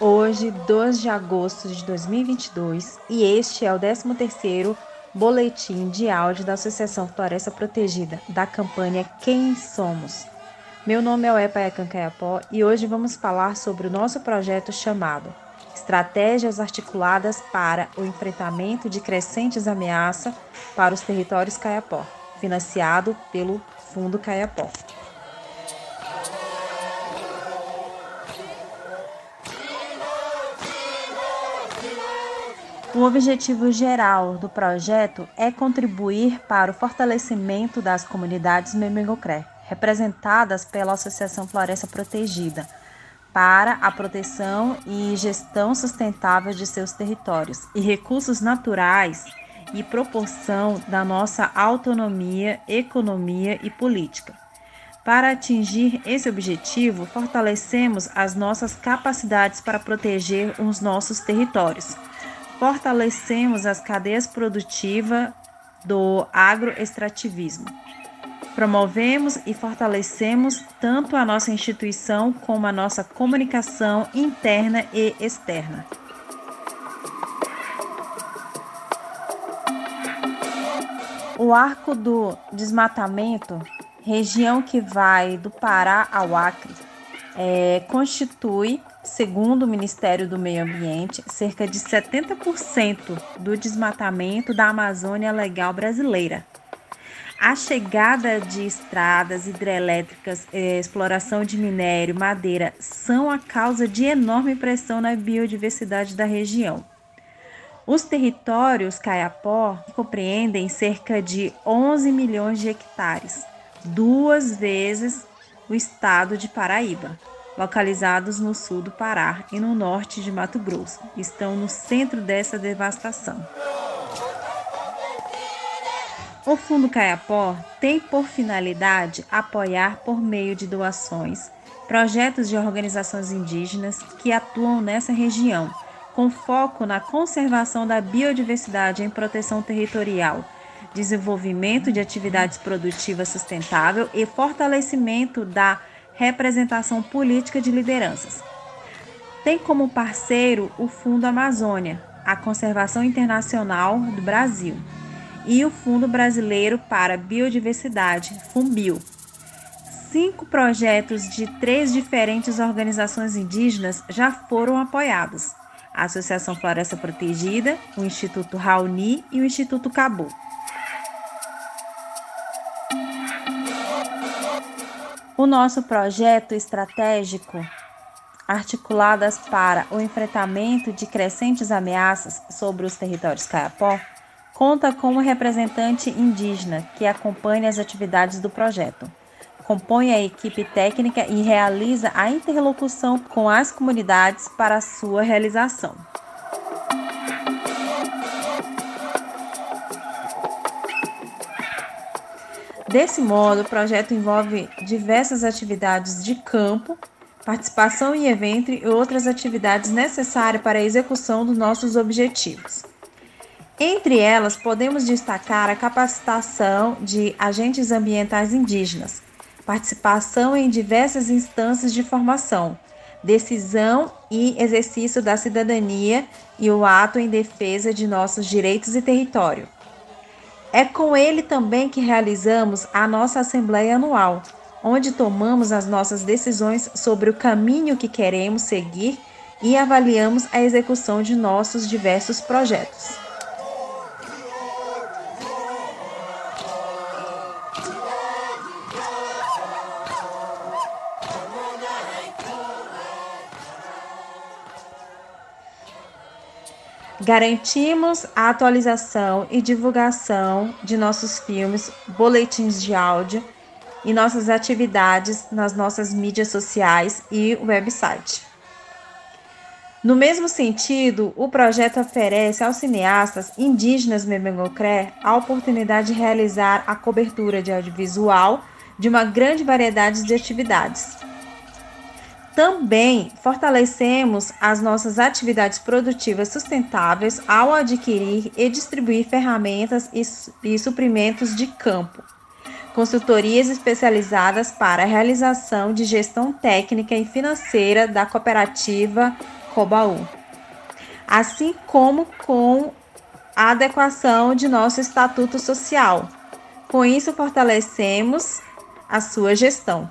hoje, 2 de agosto de 2022, e este é o 13º boletim de áudio da Associação Floresta Protegida, da campanha Quem Somos. Meu nome é Oepa Cancaiapó e hoje vamos falar sobre o nosso projeto chamado Estratégias Articuladas para o Enfrentamento de Crescentes Ameaças para os Territórios Caiapó, financiado pelo Fundo Caiapó. O objetivo geral do projeto é contribuir para o fortalecimento das comunidades Memengocré, representadas pela Associação Floresta Protegida, para a proteção e gestão sustentável de seus territórios e recursos naturais e proporção da nossa autonomia, economia e política. Para atingir esse objetivo, fortalecemos as nossas capacidades para proteger os nossos territórios fortalecemos as cadeias produtivas do agroextrativismo. Promovemos e fortalecemos tanto a nossa instituição como a nossa comunicação interna e externa. O arco do desmatamento, região que vai do Pará ao Acre, é, constitui Segundo o Ministério do Meio Ambiente, cerca de 70% do desmatamento da Amazônia Legal brasileira. A chegada de estradas hidrelétricas, eh, exploração de minério, madeira são a causa de enorme pressão na biodiversidade da região. Os territórios Caiapó compreendem cerca de 11 milhões de hectares, duas vezes o estado de Paraíba localizados no sul do Pará e no norte de Mato Grosso, estão no centro dessa devastação. O Fundo Caiapó tem por finalidade apoiar por meio de doações projetos de organizações indígenas que atuam nessa região, com foco na conservação da biodiversidade em proteção territorial, desenvolvimento de atividades produtivas sustentável e fortalecimento da representação política de lideranças. Tem como parceiro o Fundo Amazônia, a Conservação Internacional do Brasil, e o Fundo Brasileiro para Biodiversidade, FUNBIO. Cinco projetos de três diferentes organizações indígenas já foram apoiados: a Associação Floresta Protegida, o Instituto Raoni e o Instituto Cabu. O nosso projeto estratégico, articuladas para o enfrentamento de crescentes ameaças sobre os territórios Caiapó, conta com um representante indígena que acompanha as atividades do projeto. Compõe a equipe técnica e realiza a interlocução com as comunidades para sua realização. Desse modo, o projeto envolve diversas atividades de campo, participação em evento e outras atividades necessárias para a execução dos nossos objetivos. Entre elas, podemos destacar a capacitação de agentes ambientais indígenas, participação em diversas instâncias de formação, decisão e exercício da cidadania e o ato em defesa de nossos direitos e território é com ele também que realizamos a nossa Assembleia Anual, onde tomamos as nossas decisões sobre o caminho que queremos seguir e avaliamos a execução de nossos diversos projetos. Garantimos a atualização e divulgação de nossos filmes, boletins de áudio e nossas atividades nas nossas mídias sociais e website. No mesmo sentido, o projeto oferece aos cineastas indígenas Memengocré a oportunidade de realizar a cobertura de audiovisual de uma grande variedade de atividades também fortalecemos as nossas atividades produtivas sustentáveis ao adquirir e distribuir ferramentas e, suprimentos de campo, consultorias especializadas para a realização de gestão técnica e financeira da cooperativa Cocobaú, assim como com a adequação de nosso estatuto social. Com isso, fortalecemos a sua gestão.